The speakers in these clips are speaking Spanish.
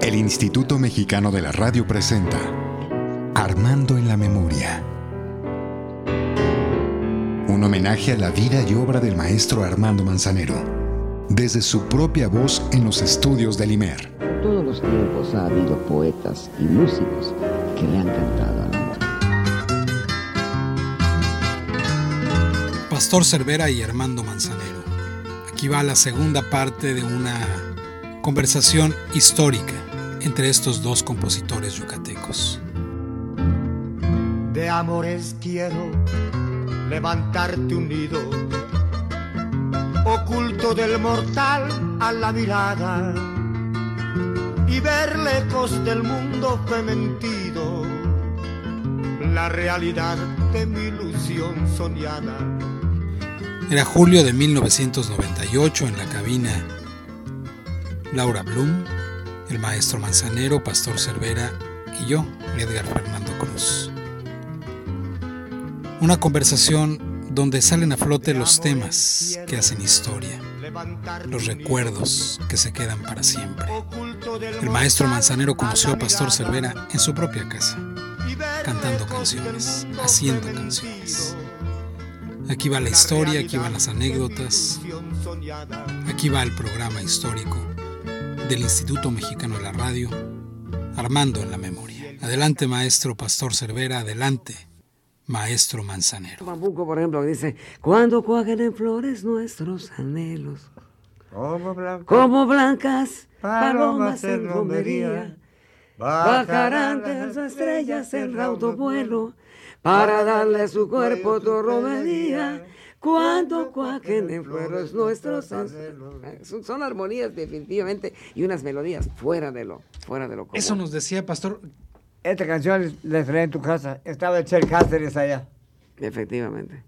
El Instituto Mexicano de la Radio presenta Armando en la Memoria. Un homenaje a la vida y obra del maestro Armando Manzanero, desde su propia voz en los estudios del IMER. En todos los tiempos ha habido poetas y músicos que le han cantado al amor. Pastor Cervera y Armando Manzanero. Aquí va la segunda parte de una conversación histórica entre estos dos compositores yucatecos. De amores quiero levantarte un nido, oculto del mortal a la mirada, y ver lejos del mundo fementido, la realidad de mi ilusión soñada. Era julio de 1998 en la cabina Laura Blum, el maestro Manzanero, Pastor Cervera y yo, Edgar Fernando Cruz. Una conversación donde salen a flote los temas que hacen historia, los recuerdos que se quedan para siempre. El maestro Manzanero conoció a Pastor Cervera en su propia casa, cantando canciones, haciendo canciones. Aquí va la historia, aquí van las anécdotas, aquí va el programa histórico del Instituto Mexicano de la Radio, Armando en la Memoria. Adelante, maestro Pastor Cervera, adelante, maestro Manzanero. Bambuco, por ejemplo, dice, cuando cuajen en flores nuestros anhelos, Como blanca, como blancas palomas en romería, bajarán de las estrellas en raudo vuelo, para darle a su cuerpo tu romería. Cuando cuajen en flores nuestros anhelos. Son, son armonías definitivamente y unas melodías fuera de lo, fuera de lo común. Eso nos decía, pastor, Esta canción la estrené en tu casa. Estaba el Cher Cáceres allá. Efectivamente.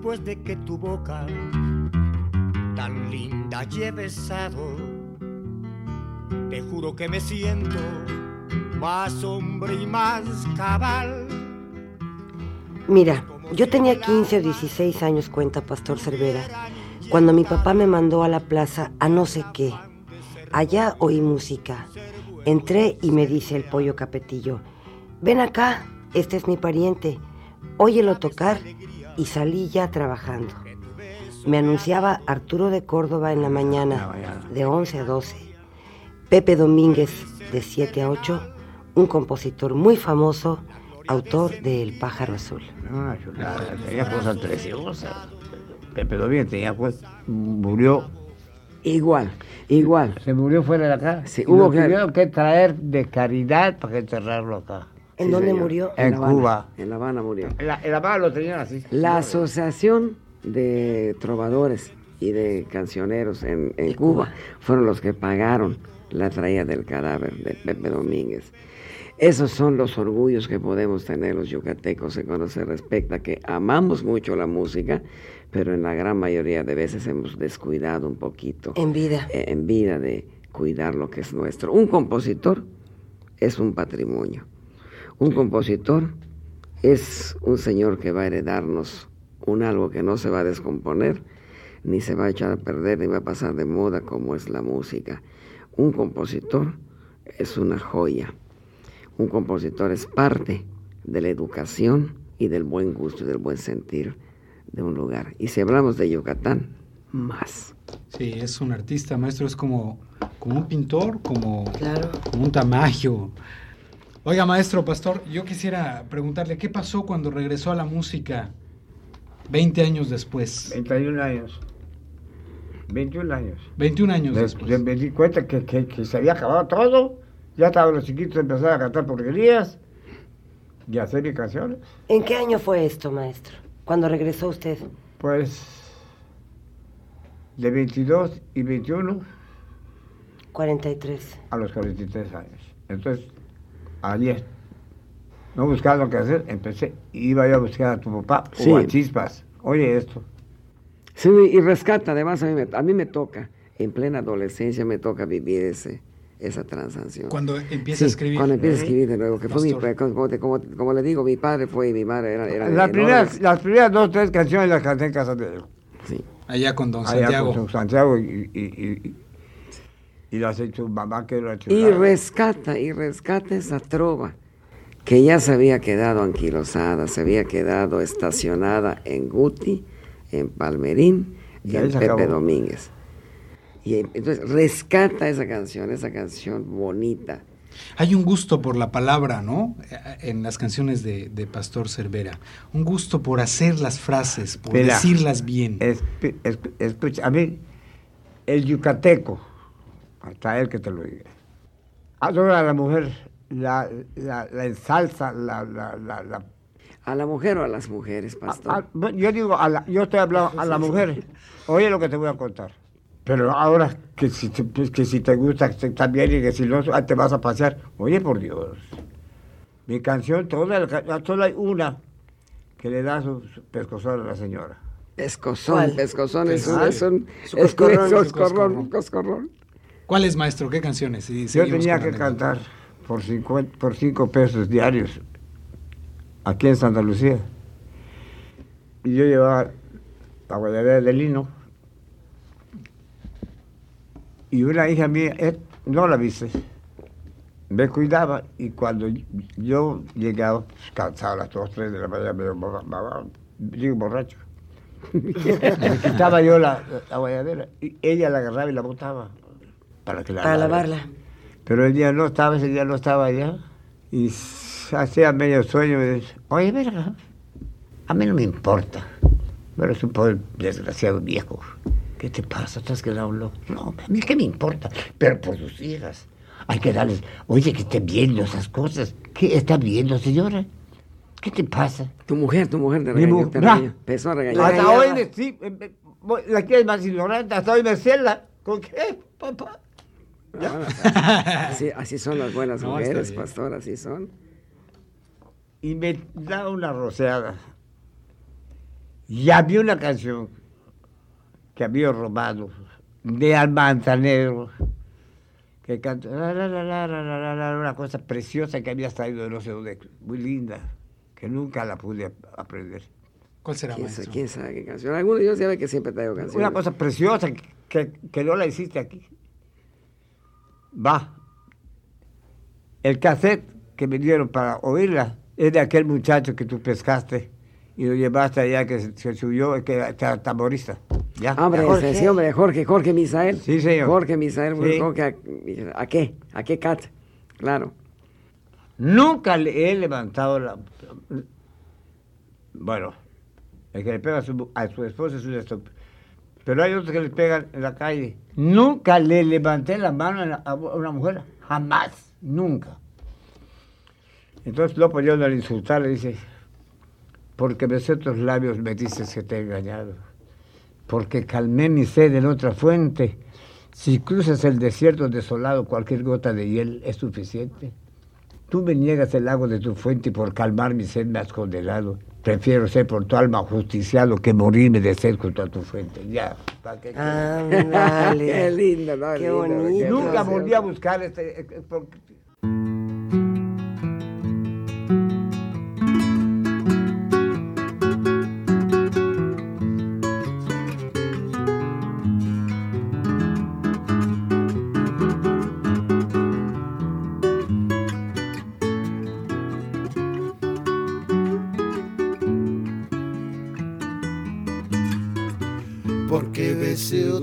después de que tu boca tan linda y he besado, te juro que me siento más hombre y más cabal. Mira, yo tenía 15 o 16 años, cuenta Pastor Cervera, cuando mi papá me mandó a la plaza a no sé qué. Allá oí música. Entré y me dice el pollo capetillo, ven acá, este es mi pariente, óyelo tocar y salí ya trabajando. Me anunciaba Arturo de Córdoba en la mañana, de 11 a 12. Pepe Domínguez, de 7 a 8, un compositor muy famoso, autor de El pájaro azul. Una chulada, tenía cosas preciosas. Pepe Domínguez tenía pues, murió, Igual, igual. se murió fuera de acá. Sí, hubo lo que- tuvieron que traer de caridad para que enterrarlo acá. ¿En Sí, dónde señor. murió? En La Habana, Cuba. En La Habana murió. En la, en la mano lo tenían así. La Asociación de Trovadores y de Cancioneros en, en De Cuba, Cuba. fueron los que pagaron la traída del cadáver de Pepe Domínguez. Esos son los orgullos que podemos tener los yucatecos en cuando se respecta que amamos mucho la música, pero en la gran mayoría de veces hemos descuidado un poquito En vida. eh, en vida de cuidar lo que es nuestro. Un compositor es un patrimonio. Un compositor es un señor que va a heredarnos un algo que no se va a descomponer, ni se va a echar a perder, ni va a pasar de moda como es la música. Un compositor es una joya. Un compositor es parte de la educación y del buen gusto y del buen sentir de un lugar. Y si hablamos de Yucatán, más. Sí, es un artista, maestro, es como, como un pintor, como, Claro. como un tamaño. Oiga, maestro, pastor, yo quisiera preguntarle, ¿qué pasó cuando regresó a la música 20 años después? 21 años. 21 años. 21 años De- después. de- me di cuenta que, que- que se había acabado todo. Ya estaban los chiquitos empezaron a cantar porquerías y a hacer mis canciones. ¿En qué año fue esto, maestro? Cuando regresó usted. Pues de 22 y 21 43. a los 43 años. Entonces, ayer, no buscando qué hacer, empecé, iba yo a buscar a tu papá Sí. o a Chispas. Oye esto, Sí, y rescata, además a mí, me, a mí me toca, en plena adolescencia me toca vivir ese, esa transacción. Cuando empieza a escribir. Cuando empieza a escribir de nuevo, que fue mi, como, como, como, le digo, mi padre fue y mi madre era... era las, primeras, las primeras dos o tres canciones las canté en casa de él. Sí. Allá con don Allá Santiago. Con don Santiago y, y, y, y las hecho mamá que era chulada. Y rescata, y rescata esa trova que ya se había quedado anquilosada, se había quedado estacionada en Guti, en Palmerín y, en Pepe Domínguez. Y entonces rescata esa canción, esa canción bonita. Hay un gusto por la palabra, ¿no? En las canciones de, Pastor Cervera. Un gusto por hacer las frases, por decirlas bien. escucha, a mí, el yucateco, hasta él que te lo diga, adora a la mujer, la, la, la ensalza, la, la, ¿A la mujer o a las mujeres, pastor? yo digo, a la, yo estoy hablando a la mujer. Oye lo que te voy a contar. Pero ahora que si te, que si te gusta, bien y que si no, te vas a pasear. Oye, por Dios. Mi canción, toda, solo hay una que le da su, pescozón a la señora. Pescozón, pescozón es un, es un, coscorrón, ¿Cuál es, maestro? ¿Qué canciones? Yo tenía que cantar por, por cinco pesos diarios aquí en Santa Lucía. Y yo llevaba la guayabera de lino y una hija mía eh, no la viste. Me cuidaba y cuando yo llegaba, cansado a las 2, 3 de la mañana, me digo borracho. me quitaba yo la, la, guayadera y ella la agarraba y la botaba para que la Para lavarla. Pero el día no estaba, ese día no estaba allá. Y hacía medio sueño y me dice, oye, verga, a mí no me importa. Pero es un pobre desgraciado viejo. ¿Qué te pasa? ¿Estás quedado loco? No, a mí qué me importa, pero por sus hijas. Hay que darles, oye, que estén viendo esas cosas. ¿Qué está viendo, señora? ¿Qué te pasa? Tu mujer, tu mujer te regañó, te regañó. Empezó a regañar. Hasta hoy me, sí, la que es más ignorante, hasta hoy me cela. ¿Con qué, papá? Ah, así, son las buenas mujeres, pastor, así son. Y me da una roceada. Ya vi una canción que había robado de Almanzanero, que cantó una cosa preciosa que había traído de no sé dónde, muy linda, que nunca la pude aprender. ¿Cuál será, ¿Quién, sabe, ¿Quién sabe qué canción? Alguno de ellos sabe que siempre traigo canciones. Una cosa preciosa que, que no la hiciste aquí. Va. El cassette que me dieron para oírla es de aquel muchacho que tú pescaste y lo llevaste allá que se, subió, que era tamborista. ¿Ya? Hombre, Jorge. sí, hombre, Jorge, Jorge Misael. Sí, señor. Jorge Misael, a, qué? ¿A qué cat? Claro. Nunca le he levantado la... Bueno, el que le pega a su, a su esposa es un estúpido. Pero hay otros que le pegan en la calle. Nunca le levanté la mano a una mujer. Jamás. Nunca. Entonces López yo al insultar le dice, porque besé tus labios me dices que te he engañado, porque calmé mi sed en otra fuente. Si cruzas el desierto desolado, cualquier gota de hiel es suficiente. Tú me niegas el agua de tu fuente y por calmar mi sed me has condenado. Prefiero ser por tu alma justiciado que morirme de sed junto a tu fuente. Ya, ¿para qué? Ah, dale. qué lindo, ¿no? Qué bonito. Nunca volví a buscar este... Eh,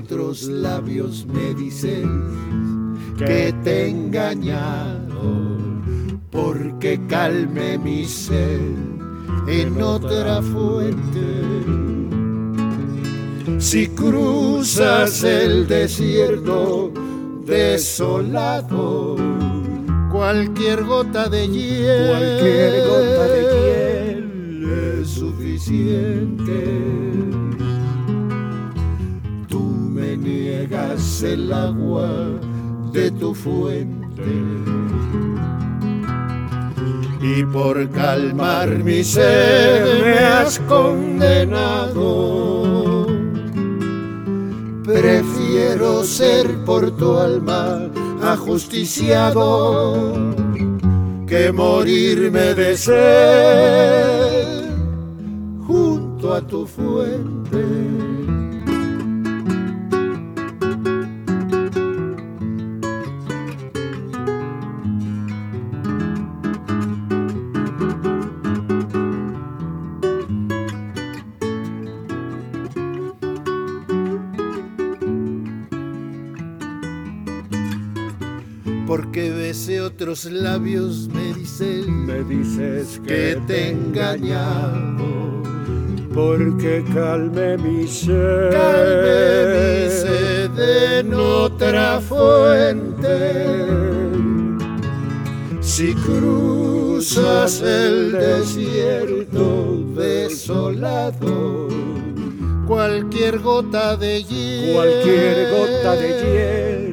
otros labios me dicen que te he engañado, porque calme mi sed en otra fuente. Si cruzas el desierto desolado, cualquier gota de hiel, cualquier gota de hiel es suficiente el agua de tu fuente. Y por calmar mi sed me has condenado. Prefiero ser por tu alma ajusticiado que morirme de sed junto a tu fuente. Otros labios me dices, me dices que, te he engañado. Porque calme mi sed, calme mi sed en otra fuente. Si cruzas el desierto desolado, cualquier gota de hiel, cualquier gota de hiel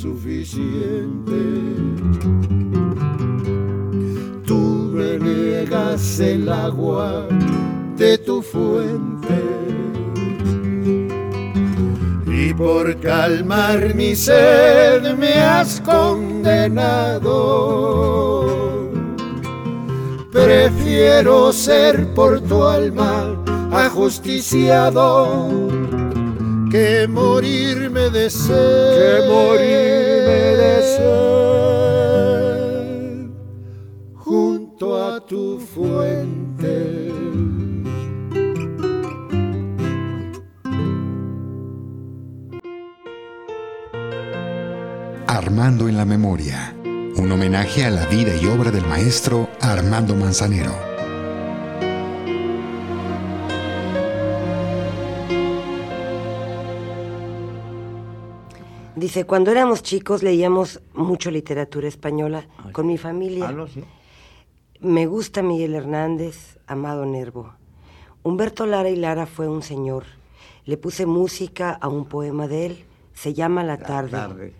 suficiente. el agua de tu fuente. Y por calmar mi sed me has condenado. Prefiero ser por tu alma ajusticiado que morirme de sed. Que morirme de sed. tu fuente. Armando en la memoria, un homenaje a la vida y obra del maestro Armando Manzanero. Dice, cuando éramos chicos leíamos mucho literatura española con mi familia. Me gusta Miguel Hernández, Amado Nervo. Humberto Lara y Lara fue un señor. Le puse música a un poema de él, se llama La tarde.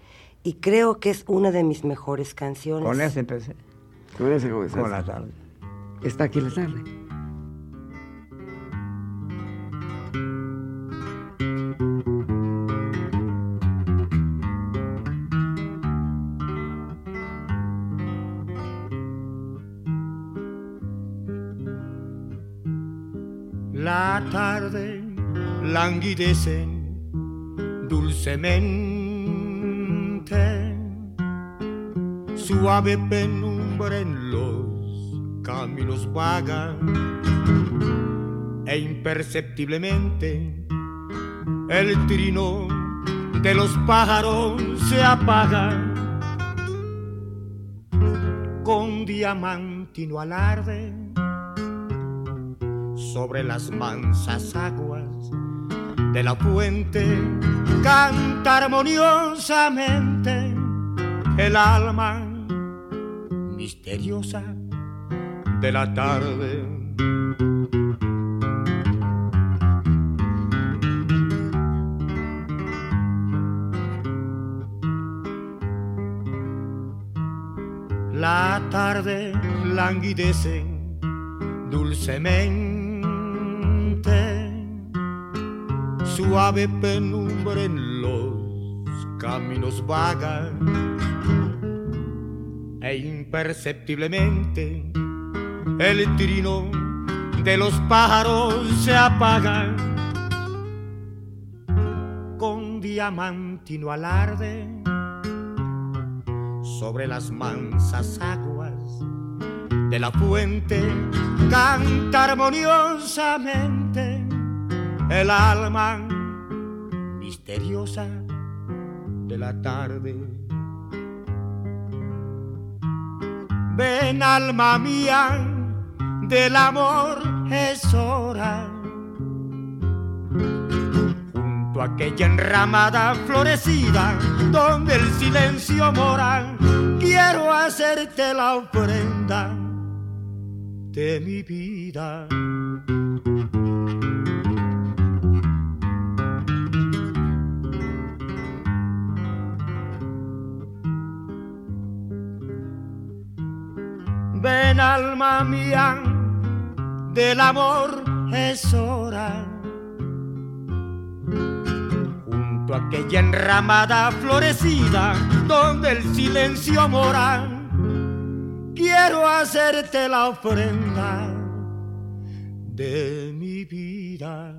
Y creo que es una de mis mejores canciones. Con ese empecé. Con ese comenzaste. Con La tarde. Está aquí La tarde. Languidecen dulcemente, suave penumbra en los caminos vaga e imperceptiblemente el trino de los pájaros se apaga con diamantino alarde sobre las mansas aguas de la fuente canta armoniosamente el alma misteriosa de la tarde. La tarde languidece dulcemente suave penumbra en los caminos vaga e imperceptiblemente el trino de los pájaros se apaga con diamantino alarde sobre las mansas aguas de la fuente canta armoniosamente el alma misteriosa de la tarde. Ven alma mía, del amor es hora. Junto a aquella enramada florecida donde el silencio mora, quiero hacerte la ofrenda de mi vida. Ven alma mía, del amor es hora. junto a aquella enramada florecida donde el silencio mora. Quiero hacerte la ofrenda de mi vida.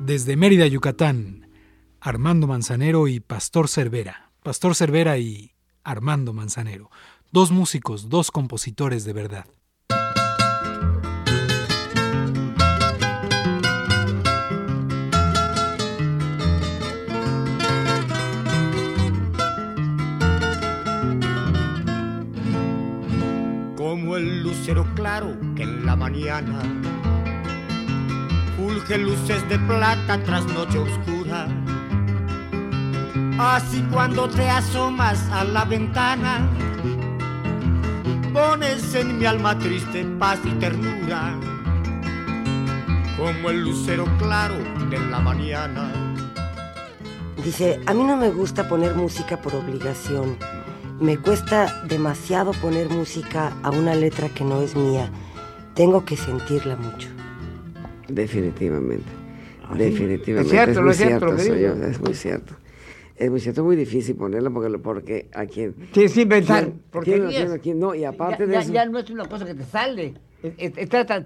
Desde Mérida, Yucatán, Armando Manzanero y Pastor Cervera. Pastor Cervera y Armando Manzanero. Dos músicos, dos compositores de verdad. Como el lucero claro que en la mañana fulge luces de plata tras noche oscura. Así cuando te asomas a la ventana, pones en mi alma triste paz y ternura, como el lucero claro de la mañana. Dice, a mí no me gusta poner música por obligación. Me cuesta demasiado poner música a una letra que no es mía. Tengo que sentirla mucho. Definitivamente. Definitivamente. Es cierto, es lo muy es cierto, cierto, soy yo, es muy cierto. Es muy cierto, muy difícil ponerlo porque, porque a quien... Tienes que inventar. ¿Quién- Porque quién aquí? No, y aparte ya, de ya- eso- ya no es una cosa que te sale. Es- es- Estás,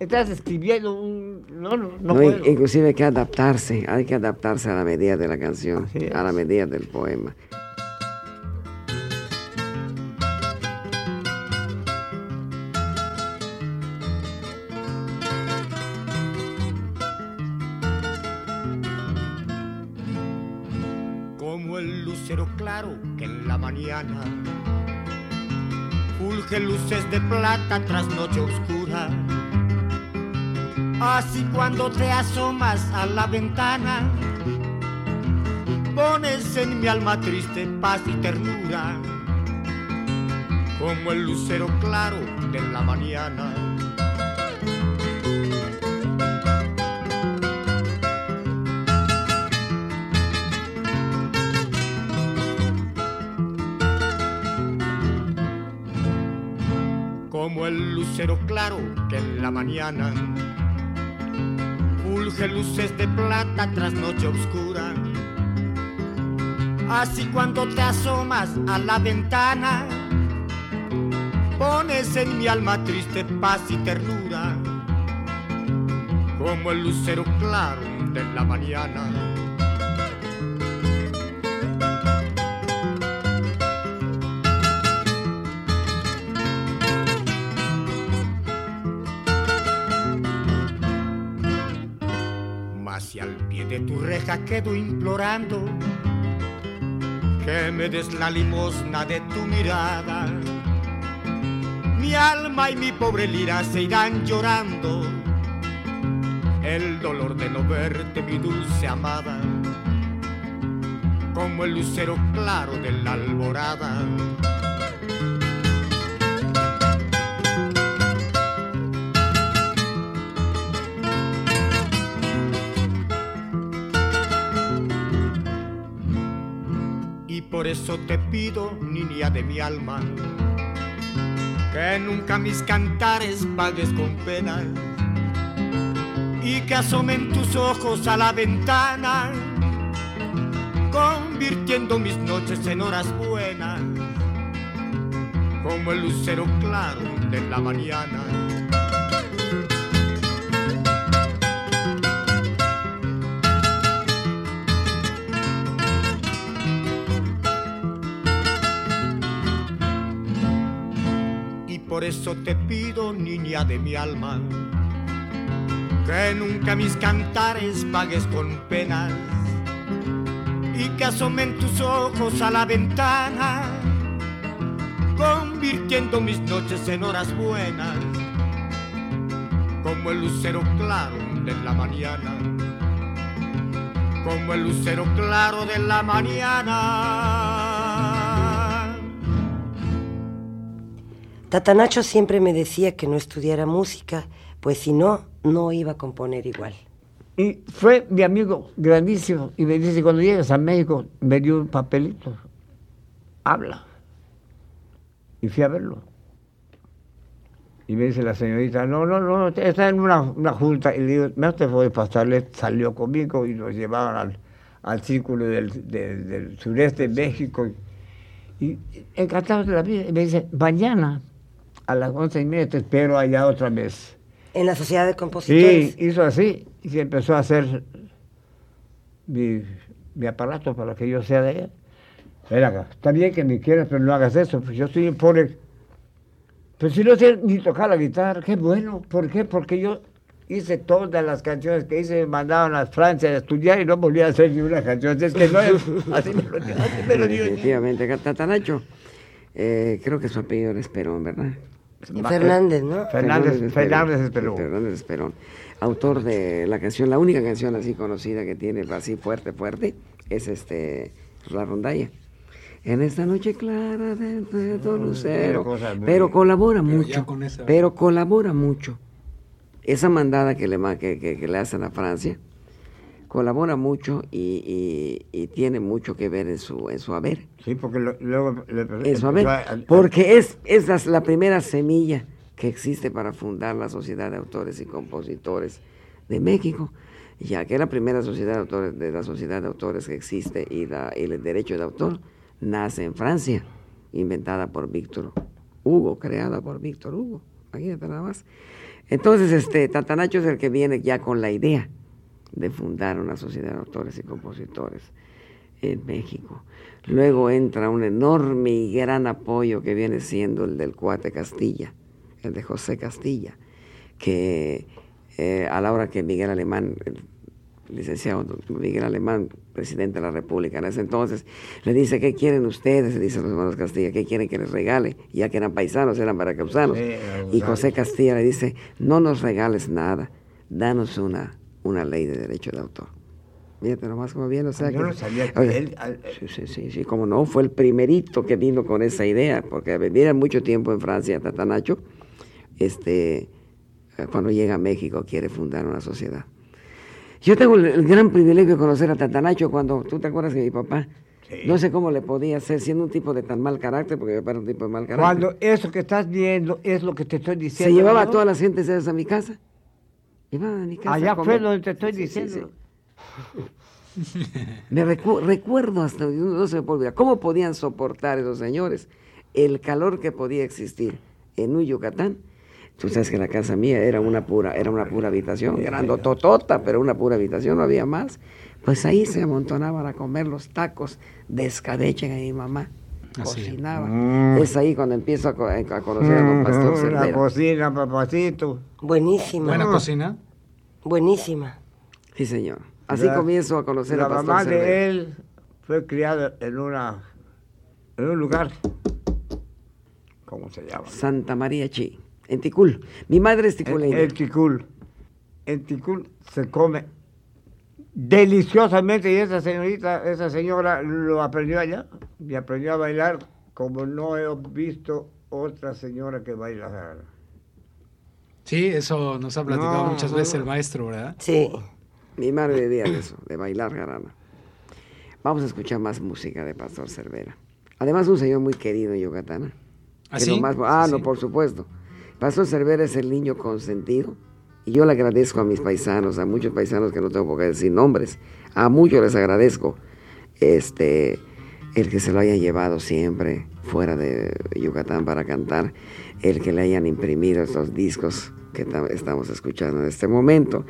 estás escribiendo un... No, no, no No, inclusive hay que adaptarse, hay que adaptarse a la medida de la canción, a la medida del poema. Plata tras noche oscura. Así cuando te asomas a la ventana, pones en mi alma triste paz y ternura, como el lucero claro de la mañana. Lucero claro que en la mañana fulge luces de plata tras noche oscura. Así cuando te asomas a la ventana, pones en mi alma triste paz y ternura, como el lucero claro de la mañana. Si al pie de tu reja quedo implorando que me des la limosna de tu mirada, mi alma y mi pobre lira se irán llorando. El dolor de no verte, mi dulce amada, como el lucero claro de la alborada. Eso te pido, niña de mi alma, que nunca mis cantares pagues con pena y que asomen tus ojos a la ventana, convirtiendo mis noches en horas buenas, como el lucero claro de la mañana. Eso te pido, niña de mi alma, que nunca mis cantares pagues con penas y que asomen tus ojos a la ventana, convirtiendo mis noches en horas buenas, como el lucero claro de la mañana, como el lucero claro de la mañana. Tatanacho siempre me decía que no estudiara música, pues si no, no iba a componer igual. Y fue mi amigo grandísimo. Y me dice, cuando llegas a México, me dio un papelito. Habla. Y fui a verlo. Y me dice la señorita, no, no, no, está en una, una junta. Y le digo, me usted fue pasarle, salió conmigo y nos llevaron al, al círculo del, del, del sureste de México. Y encantados de la vida. Y me dice, mañana a las once y media te espero allá otra vez. En la sociedad de compositores. Sí, hizo así y se empezó a hacer mi, mi aparato para que yo sea de ella. Ven acá, está bien que me quieras, pero no hagas eso, pues yo un pobre. Pero si no sé ni tocar la guitarra, qué bueno. ¿Por qué? Porque yo hice todas las canciones que hice, me mandaban a Francia a estudiar y no volví a hacer ni una canción. Es que no es, así me lo, así me lo digo. Definitivamente, Tatanacho, eh, creo que su apellido era Esperón, ¿verdad? Fernández, ¿no? Fernández, Fernández Esperón. Fernández Esperón. Autor de la canción, la única canción así conocida que tiene así fuerte, fuerte, es este La Rondalla. En esta noche clara de, de tu lucero. muy- Pero colabora Pero mucho. con esa- Pero colabora mucho. Esa mandada que le, que- que le hacen a Francia colabora mucho y, y- y tiene mucho que ver en su, en su haber. Sí, porque lo- luego... le- ver, empezó a- a- porque es, es la, la primera semilla que existe para fundar la Sociedad de Autores y Compositores de México, ya que la primera sociedad de autores, de la sociedad de autores que existe y, la, y el derecho de autor nace en Francia, inventada por Víctor Hugo, creada por Víctor Hugo, imagínate nada más. Entonces, este, Tatanacho es el que viene ya con la idea de fundar una sociedad de autores y compositores en México. Luego entra un enorme y gran apoyo que viene siendo el del cuate Castilla, el de José Castilla, que eh, a la hora que Miguel Alemán, el licenciado Miguel Alemán, presidente de la República en ese entonces, le dice, ¿qué quieren ustedes? Dice los hermanos Castilla, ¿qué quieren que les regale? Ya que eran paisanos, eran veracruzanos. Sí, y José Castilla le dice, no nos regales nada, danos una, una ley de derecho de autor. Fíjate nomás como viene, o sea Yo que... no sabía que Oye, él- al- Sí, sí, sí, sí, como no, fue el primerito que vino con esa idea, porque vivía mucho tiempo en Francia, Tatanacho, este, eh, cuando llega a México quiere fundar una sociedad. Yo tengo el, gran privilegio de conocer a Tatanacho cuando, tú te acuerdas que mi papá, no sé cómo le podía hacer, siendo un tipo de tan mal carácter, porque papá era un tipo de mal carácter. Cuando eso que estás viendo es lo que te estoy diciendo. Se llevaba a ¿no? todas las gentes a mi casa. Llevaba a mi casa. a Allá fue donde te estoy Sí, diciendo. sí. Me recu- recuerdo hasta, no se me puede olvidar, cómo podían soportar esos señores el calor que podía existir en un Yucatán. Tú sabes que la casa mía era una pura, era una pura habitación, grandototota, pero una pura habitación, no había más. Pues ahí se amontonaban a comer los tacos de escabeche que mi mamá Cocinaba. Es ahí cuando empiezo a, co- a conocer a don Pastor Mm, la Cervera. cocina, papacito. Buenísima. Buena cocina. Buenísima. Sí, señor. Así La- comienzo a conocer la a Pastor mamá Cervera. de él fue criada en una en un lugar ¿cómo se llama? Santa María Chi, en Ticul. Mi madre es En, ticuleña. en Ticul. En Ticul se come deliciosamente y esa señorita, esa señora lo aprendió allá y aprendió a bailar como no he visto otra señora que baila. Sí, eso nos ha platicado No, muchas no, veces no. el maestro, ¿verdad? Sí. Mi madre vivía de eso, de bailar jarana. Vamos a escuchar más música de Pastor Cervera. Además, un señor muy querido en Yucatán. ¿eh? ¿Ah, Que sí? más- ah, Sí, no, sí. por supuesto. Pastor Cervera es el niño consentido. Y yo le agradezco a mis paisanos, a muchos paisanos que no tengo por qué decir nombres. A muchos les agradezco este, el que se lo hayan llevado siempre fuera de Yucatán para cantar, el que le hayan imprimido estos discos que ta- estamos escuchando en este momento,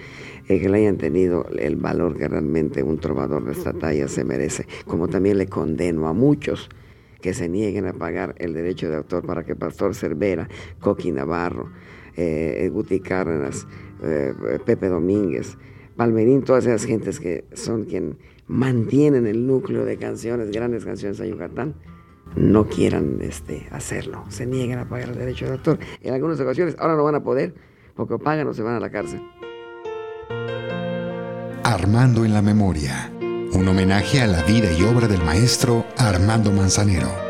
el que le hayan tenido el valor que realmente un trovador de esta talla se merece, como también le condeno a muchos que se nieguen a pagar el derecho de autor para que Pastor Cervera, Coqui Navarro, eh, Guti Cárdenas, eh, Pepe Domínguez, Palmerín, todas esas gentes que son quien mantienen el núcleo de canciones, grandes canciones a Yucatán, no quieran este, hacerlo, se nieguen a pagar el derecho de autor. En algunas ocasiones ahora no van a poder porque pagan o se van a la cárcel. Armando en la memoria. Un homenaje a la vida y obra del maestro Armando Manzanero.